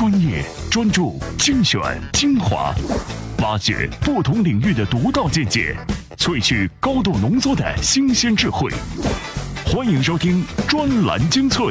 专业、专注、精选、精华，挖掘不同领域的独到见解，萃取高度浓缩的新鲜智慧。欢迎收听专栏精粹。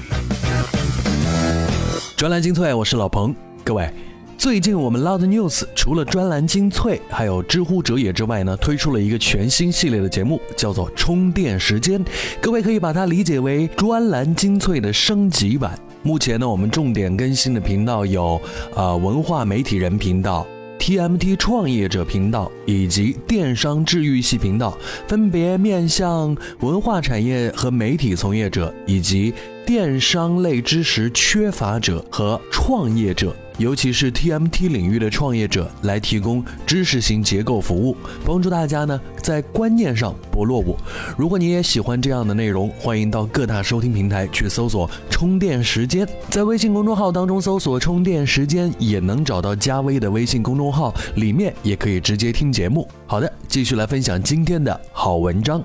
专栏精粹，我是老彭。各位，最近我们 Loud News 除了专栏精粹，还有知乎者也之外呢，推出了一个全新系列的节目，叫做充电时间。各位可以把它理解为专栏精粹的升级版。目前呢，我们重点更新的频道有，呃，文化媒体人频道、TMT 创业者频道以及电商治愈系频道，分别面向文化产业和媒体从业者，以及电商类知识缺乏者和创业者。尤其是 TMT 领域的创业者来提供知识型结构服务，帮助大家呢在观念上不落伍。如果你也喜欢这样的内容，欢迎到各大收听平台去搜索“充电时间”，在微信公众号当中搜索“充电时间”，也能找到加微的微信公众号，里面也可以直接听节目。好的，继续来分享今天的好文章。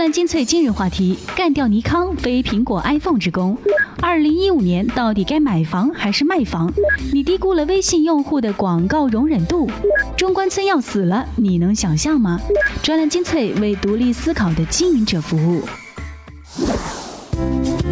专栏精粹今日话题：干掉尼康非苹果 iPhone 之功。二零一五年到底该买房还是卖房？你低估了微信用户的广告容忍度。中关村要死了，你能想象吗？专栏精粹为独立思考的经营者服务。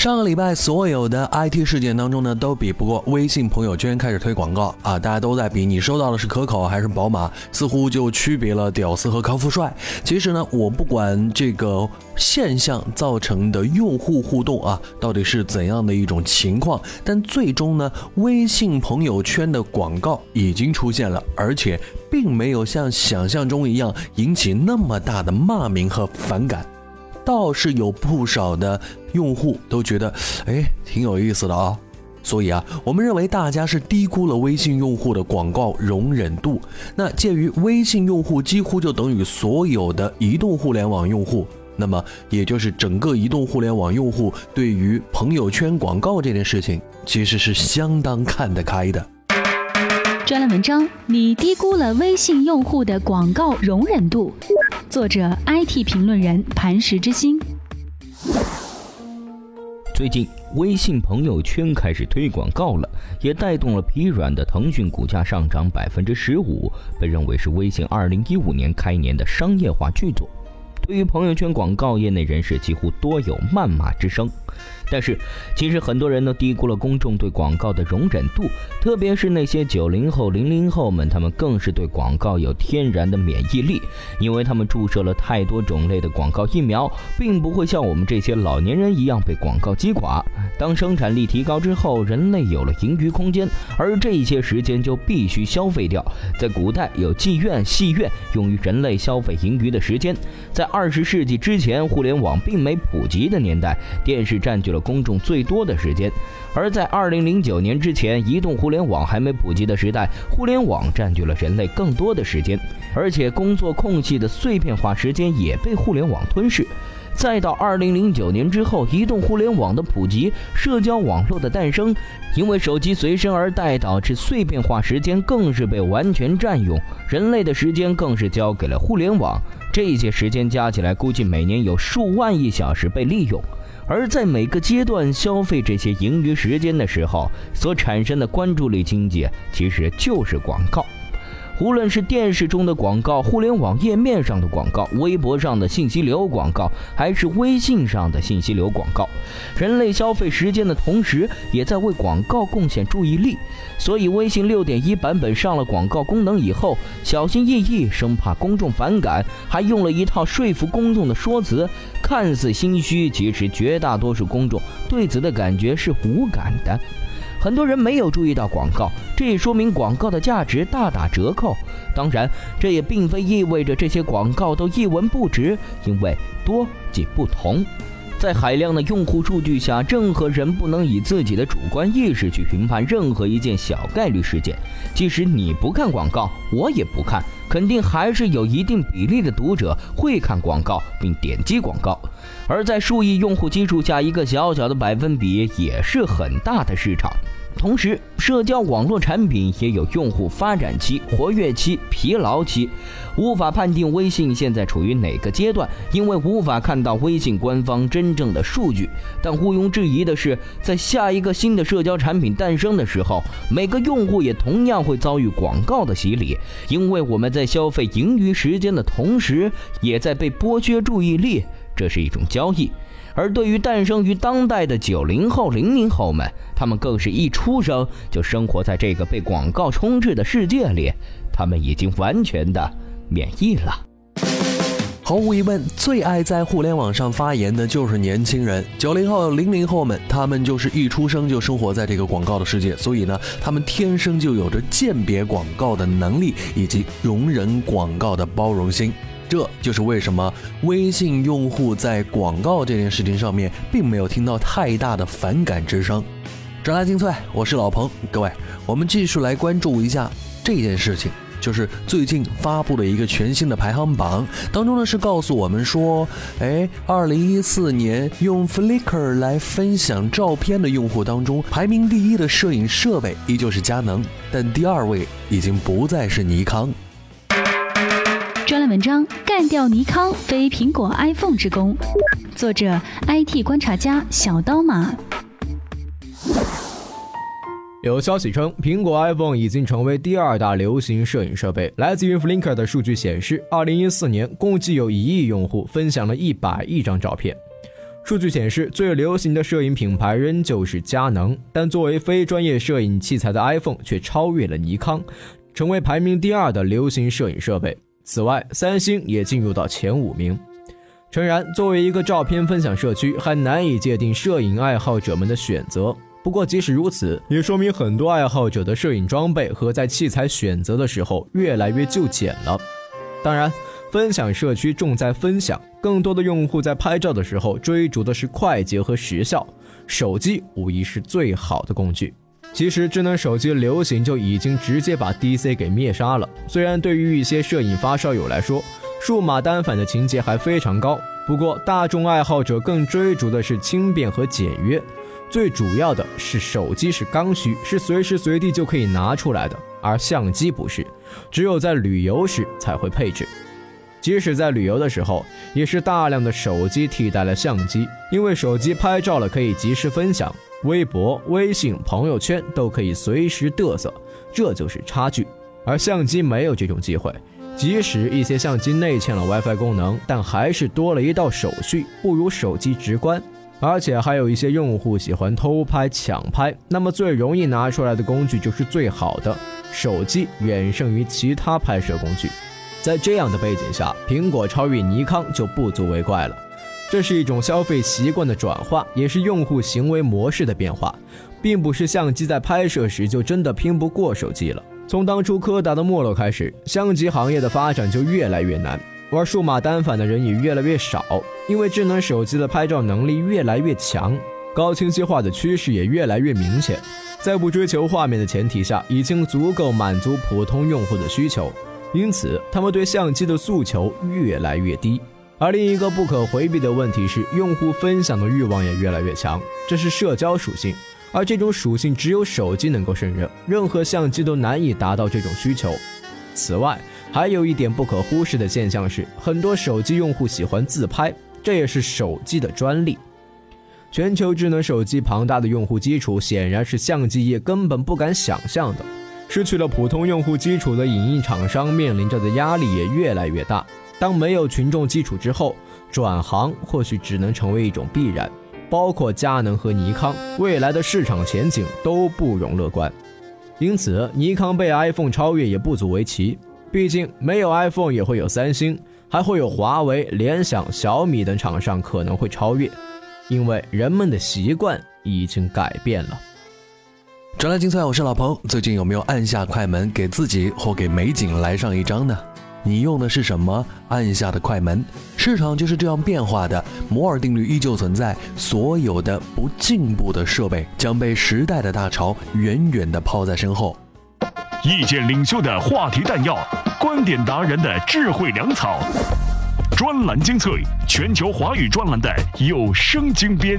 上个礼拜，所有的 IT 事件当中呢，都比不过微信朋友圈开始推广告啊！大家都在比，你收到的是可口还是宝马，似乎就区别了屌丝和高富帅。其实呢，我不管这个现象造成的用户互动啊，到底是怎样的一种情况，但最终呢，微信朋友圈的广告已经出现了，而且并没有像想象中一样引起那么大的骂名和反感。倒是有不少的用户都觉得，哎，挺有意思的啊。所以啊，我们认为大家是低估了微信用户的广告容忍度。那介于微信用户几乎就等于所有的移动互联网用户，那么也就是整个移动互联网用户对于朋友圈广告这件事情，其实是相当看得开的。专栏文章：你低估了微信用户的广告容忍度。作者：IT 评论人磐石之心。最近，微信朋友圈开始推广告了，也带动了疲软的腾讯股价上涨百分之十五，被认为是微信二零一五年开年的商业化巨作。对于朋友圈广告，业内人士几乎多有谩骂之声。但是，其实很多人都低估了公众对广告的容忍度，特别是那些九零后、零零后们，他们更是对广告有天然的免疫力，因为他们注射了太多种类的广告疫苗，并不会像我们这些老年人一样被广告击垮。当生产力提高之后，人类有了盈余空间，而这些时间就必须消费掉。在古代，有妓院、戏院，用于人类消费盈余的时间。在二十世纪之前，互联网并没普及的年代，电视占据了。公众最多的时间，而在二零零九年之前，移动互联网还没普及的时代，互联网占据了人类更多的时间，而且工作空隙的碎片化时间也被互联网吞噬。再到二零零九年之后，移动互联网的普及，社交网络的诞生，因为手机随身而带，导致碎片化时间更是被完全占用，人类的时间更是交给了互联网。这些时间加起来，估计每年有数万亿小时被利用。而在每个阶段消费这些盈余时间的时候，所产生的关注力经济其实就是广告。无论是电视中的广告、互联网页面上的广告、微博上的信息流广告，还是微信上的信息流广告，人类消费时间的同时，也在为广告贡献注意力。所以，微信六点一版本上了广告功能以后，小心翼翼，生怕公众反感，还用了一套说服公众的说辞，看似心虚，其实绝大多数公众对此的感觉是无感的。很多人没有注意到广告，这也说明广告的价值大打折扣。当然，这也并非意味着这些广告都一文不值，因为多即不同。在海量的用户数据下，任何人不能以自己的主观意识去评判任何一件小概率事件。即使你不看广告，我也不看，肯定还是有一定比例的读者会看广告并点击广告。而在数亿用户基础下，一个小小的百分比也是很大的市场。同时，社交网络产品也有用户发展期、活跃期、疲劳期，无法判定微信现在处于哪个阶段，因为无法看到微信官方真正的数据。但毋庸置疑的是，在下一个新的社交产品诞生的时候，每个用户也同样会遭遇广告的洗礼，因为我们在在消费盈余时间的同时，也在被剥削注意力，这是一种交易。而对于诞生于当代的九零后、零零后们，他们更是一出生就生活在这个被广告充斥的世界里，他们已经完全的免疫了。毫无疑问，最爱在互联网上发言的就是年轻人，九零后、零零后们，他们就是一出生就生活在这个广告的世界，所以呢，他们天生就有着鉴别广告的能力，以及容忍广告的包容心。这就是为什么微信用户在广告这件事情上面并没有听到太大的反感之声。转来精粹，我是老彭，各位，我们继续来关注一下这件事情，就是最近发布了一个全新的排行榜，当中呢是告诉我们说，哎，二零一四年用 Flickr 来分享照片的用户当中，排名第一的摄影设备依旧是佳能，但第二位已经不再是尼康。专栏文章：干掉尼康非苹果 iPhone 之功。作者：IT 观察家小刀马。有消息称，苹果 iPhone 已经成为第二大流行摄影设备。来自于 Flickr 的数据显示，二零一四年共计有一亿用户分享了一百亿张照片。数据显示，最流行的摄影品牌仍旧是佳能，但作为非专业摄影器材的 iPhone 却超越了尼康，成为排名第二的流行摄影设备。此外，三星也进入到前五名。诚然，作为一个照片分享社区，还难以界定摄影爱好者们的选择。不过，即使如此，也说明很多爱好者的摄影装备和在器材选择的时候越来越就简了。当然，分享社区重在分享，更多的用户在拍照的时候追逐的是快捷和时效，手机无疑是最好的工具。其实，智能手机流行就已经直接把 DC 给灭杀了。虽然对于一些摄影发烧友来说，数码单反的情节还非常高，不过大众爱好者更追逐的是轻便和简约。最主要的是，手机是刚需，是随时随地就可以拿出来的，而相机不是，只有在旅游时才会配置。即使在旅游的时候，也是大量的手机替代了相机，因为手机拍照了可以及时分享。微博、微信、朋友圈都可以随时嘚瑟，这就是差距。而相机没有这种机会，即使一些相机内嵌了 WiFi 功能，但还是多了一道手续，不如手机直观。而且还有一些用户喜欢偷拍、抢拍，那么最容易拿出来的工具就是最好的手机，远胜于其他拍摄工具。在这样的背景下，苹果超越尼康就不足为怪了。这是一种消费习惯的转化，也是用户行为模式的变化，并不是相机在拍摄时就真的拼不过手机了。从当初柯达的没落开始，相机行业的发展就越来越难，玩数码单反的人也越来越少，因为智能手机的拍照能力越来越强，高清晰化的趋势也越来越明显。在不追求画面的前提下，已经足够满足普通用户的需求，因此他们对相机的诉求越来越低。而另一个不可回避的问题是，用户分享的欲望也越来越强，这是社交属性，而这种属性只有手机能够胜任，任何相机都难以达到这种需求。此外，还有一点不可忽视的现象是，很多手机用户喜欢自拍，这也是手机的专利。全球智能手机庞大的用户基础，显然是相机业根本不敢想象的。失去了普通用户基础的影音厂商面临着的压力也越来越大。当没有群众基础之后，转行或许只能成为一种必然。包括佳能和尼康，未来的市场前景都不容乐观。因此，尼康被 iPhone 超越也不足为奇。毕竟，没有 iPhone 也会有三星，还会有华为、联想、小米等厂商可能会超越，因为人们的习惯已经改变了。转来精粹，我是老彭。最近有没有按下快门，给自己或给美景来上一张呢？你用的是什么按下的快门？市场就是这样变化的，摩尔定律依旧存在。所有的不进步的设备将被时代的大潮远远地抛在身后。意见领袖的话题弹药，观点达人的智慧粮草，专栏精粹，全球华语专栏的有声精编。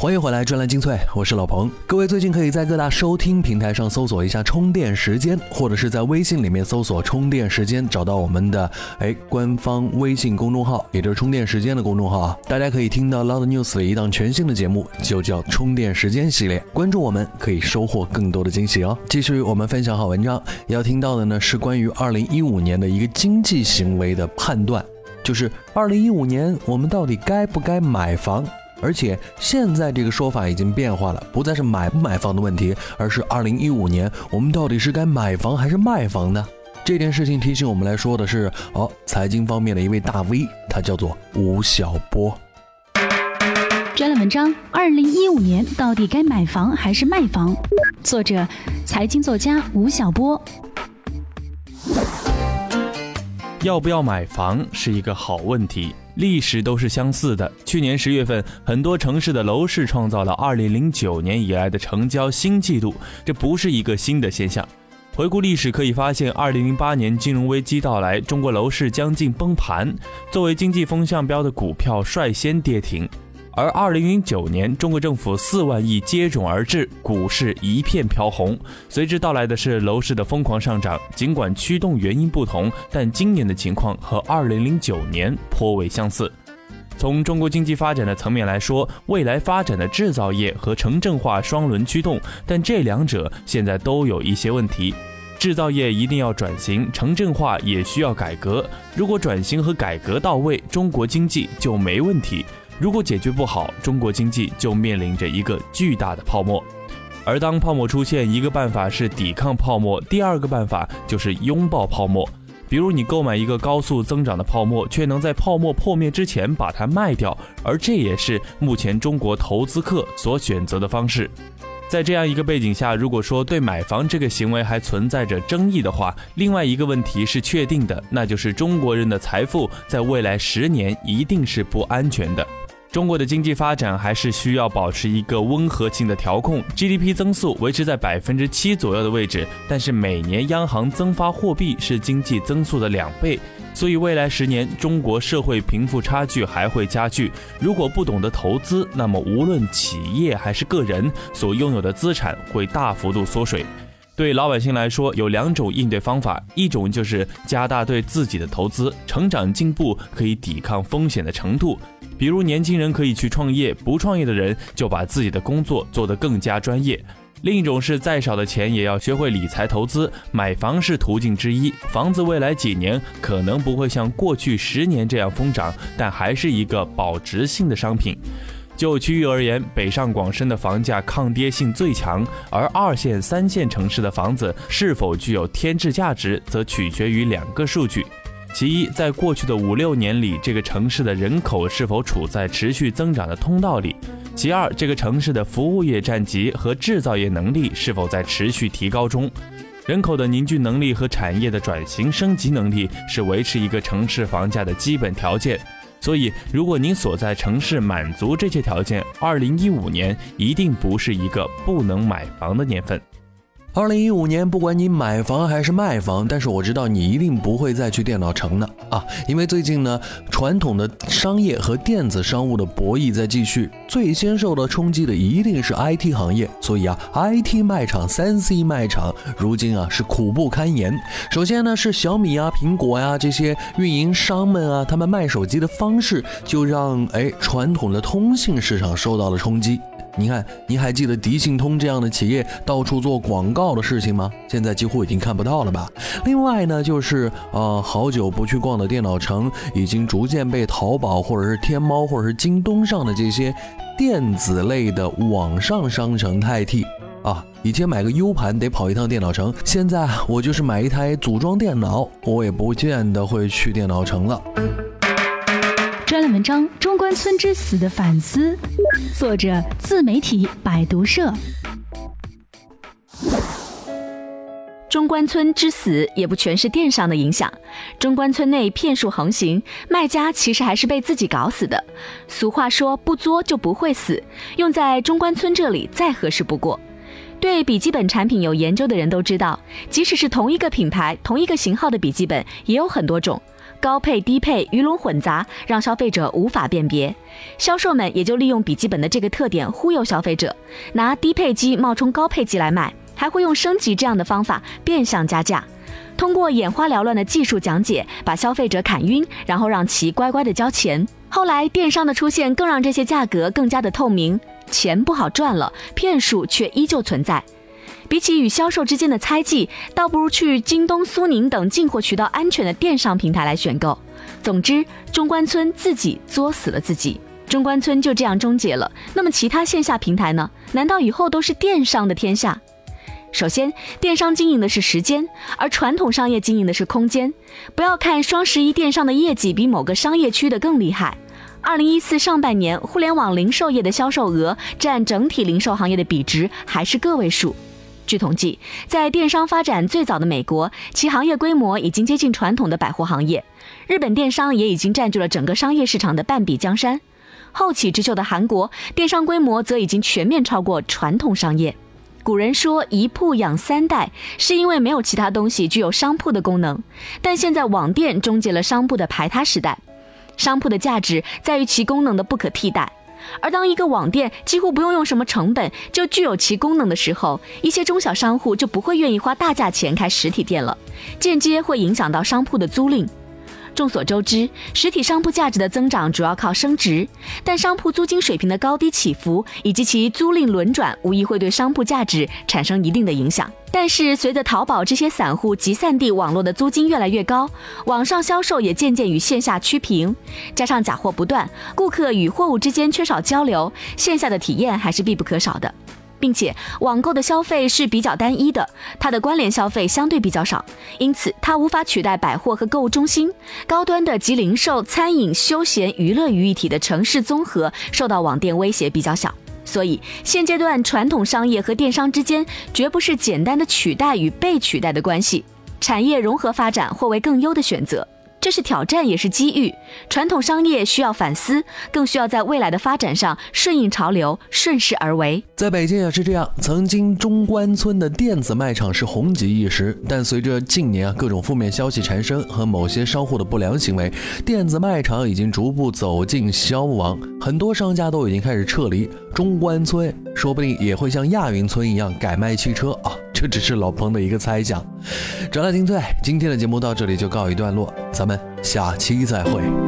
欢迎回来，专栏精粹，我是老彭。各位最近可以在各大收听平台上搜索一下“充电时间”，或者是在微信里面搜索“充电时间”，找到我们的哎官方微信公众号，也就是“充电时间”的公众号啊。大家可以听到 Loud News 的一档全新的节目，就叫“充电时间”系列。关注我们，可以收获更多的惊喜哦。继续我们分享好文章，要听到的呢是关于2015年的一个经济行为的判断，就是2015年我们到底该不该买房？而且现在这个说法已经变化了，不再是买不买房的问题，而是二零一五年我们到底是该买房还是卖房呢？这件事情提醒我们来说的是，哦，财经方面的一位大 V，他叫做吴晓波。专栏文章：二零一五年到底该买房还是卖房？作者：财经作家吴晓波。要不要买房是一个好问题。历史都是相似的。去年十月份，很多城市的楼市创造了二零零九年以来的成交新纪录，这不是一个新的现象。回顾历史可以发现，二零零八年金融危机到来，中国楼市将近崩盘，作为经济风向标的股票率先跌停。而二零零九年，中国政府四万亿接踵而至，股市一片飘红，随之到来的是楼市的疯狂上涨。尽管驱动原因不同，但今年的情况和二零零九年颇为相似。从中国经济发展的层面来说，未来发展的制造业和城镇化双轮驱动，但这两者现在都有一些问题。制造业一定要转型，城镇化也需要改革。如果转型和改革到位，中国经济就没问题。如果解决不好，中国经济就面临着一个巨大的泡沫。而当泡沫出现，一个办法是抵抗泡沫，第二个办法就是拥抱泡沫。比如你购买一个高速增长的泡沫，却能在泡沫破灭之前把它卖掉，而这也是目前中国投资客所选择的方式。在这样一个背景下，如果说对买房这个行为还存在着争议的话，另外一个问题是确定的，那就是中国人的财富在未来十年一定是不安全的。中国的经济发展还是需要保持一个温和性的调控，GDP 增速维持在百分之七左右的位置。但是每年央行增发货币是经济增速的两倍，所以未来十年中国社会贫富差距还会加剧。如果不懂得投资，那么无论企业还是个人所拥有的资产会大幅度缩水。对老百姓来说，有两种应对方法：一种就是加大对自己的投资，成长进步可以抵抗风险的程度。比如年轻人可以去创业，不创业的人就把自己的工作做得更加专业。另一种是再少的钱也要学会理财投资，买房是途径之一。房子未来几年可能不会像过去十年这样疯涨，但还是一个保值性的商品。就区域而言，北上广深的房价抗跌性最强，而二线、三线城市的房子是否具有添置价值，则取决于两个数据。其一，在过去的五六年里，这个城市的人口是否处在持续增长的通道里？其二，这个城市的服务业占比和制造业能力是否在持续提高中？人口的凝聚能力和产业的转型升级能力是维持一个城市房价的基本条件。所以，如果您所在城市满足这些条件，二零一五年一定不是一个不能买房的年份。二零一五年，不管你买房还是卖房，但是我知道你一定不会再去电脑城了啊！因为最近呢，传统的商业和电子商务的博弈在继续，最先受到冲击的一定是 IT 行业。所以啊，IT 卖场、三 C 卖场如今啊是苦不堪言。首先呢，是小米啊、苹果呀这些运营商们啊，他们卖手机的方式就让哎传统的通信市场受到了冲击。你看，你还记得迪信通这样的企业到处做广告的事情吗？现在几乎已经看不到了吧。另外呢，就是呃，好久不去逛的电脑城，已经逐渐被淘宝或者是天猫或者是京东上的这些电子类的网上商城代替。啊，以前买个 U 盘得跑一趟电脑城，现在我就是买一台组装电脑，我也不见得会去电脑城了。专栏文章《中关村之死的反思》，作者自媒体百读社。中关村之死也不全是电商的影响，中关村内骗术横行，卖家其实还是被自己搞死的。俗话说不作就不会死，用在中关村这里再合适不过。对笔记本产品有研究的人都知道，即使是同一个品牌、同一个型号的笔记本，也有很多种，高配、低配、鱼龙混杂，让消费者无法辨别。销售们也就利用笔记本的这个特点忽悠消费者，拿低配机冒充高配机来卖，还会用升级这样的方法变相加价。通过眼花缭乱的技术讲解，把消费者砍晕，然后让其乖乖的交钱。后来电商的出现，更让这些价格更加的透明，钱不好赚了，骗术却依旧存在。比起与销售之间的猜忌，倒不如去京东、苏宁等进货渠道安全的电商平台来选购。总之，中关村自己作死了自己，中关村就这样终结了。那么其他线下平台呢？难道以后都是电商的天下？首先，电商经营的是时间，而传统商业经营的是空间。不要看双十一电商的业绩比某个商业区的更厉害。二零一四上半年，互联网零售业的销售额占整体零售行业的比值还是个位数。据统计，在电商发展最早的美国，其行业规模已经接近传统的百货行业；日本电商也已经占据了整个商业市场的半壁江山。后起之秀的韩国电商规模则已经全面超过传统商业。古人说“一铺养三代”，是因为没有其他东西具有商铺的功能。但现在网店终结了商铺的排他时代，商铺的价值在于其功能的不可替代。而当一个网店几乎不用用什么成本就具有其功能的时候，一些中小商户就不会愿意花大价钱开实体店了，间接会影响到商铺的租赁。众所周知，实体商铺价值的增长主要靠升值，但商铺租金水平的高低起伏以及其租赁轮转，无疑会对商铺价值产生一定的影响。但是，随着淘宝这些散户集散地网络的租金越来越高，网上销售也渐渐与线下趋平，加上假货不断，顾客与货物之间缺少交流，线下的体验还是必不可少的。并且网购的消费是比较单一的，它的关联消费相对比较少，因此它无法取代百货和购物中心。高端的集零售、餐饮、休闲、娱乐于一体的城市综合受到网店威胁比较小。所以现阶段传统商业和电商之间绝不是简单的取代与被取代的关系，产业融合发展或为更优的选择。这是挑战，也是机遇。传统商业需要反思，更需要在未来的发展上顺应潮流，顺势而为。在北京也是这样，曾经中关村的电子卖场是红极一时，但随着近年啊各种负面消息缠身和某些商户的不良行为，电子卖场已经逐步走进消亡，很多商家都已经开始撤离。中关村说不定也会像亚运村一样改卖汽车啊。这只是老彭的一个猜想。转来听退，今天的节目到这里就告一段落，咱们下期再会。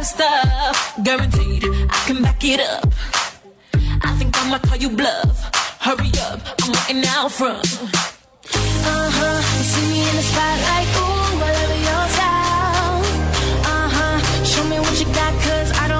Of stuff, guaranteed I can back it up. I think I'ma call you bluff. Hurry up, I'm waiting out front. Uh huh, you see me in the spotlight, ooh, I love your style. Uh huh, show me what you got, cause I don't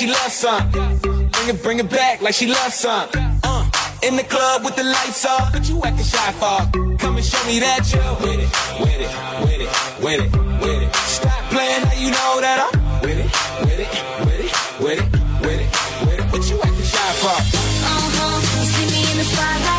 she loves some. Bring it, bring it back like she loves some. Uh, in the club with the lights off, but you acting shy for. Come and show me that you're with it, with it, with it, with it, with it. Stop playing now you know that I'm with it, with it, with it, with it, with it, with it. What you acting shy for? Uh huh. See me in the spotlight.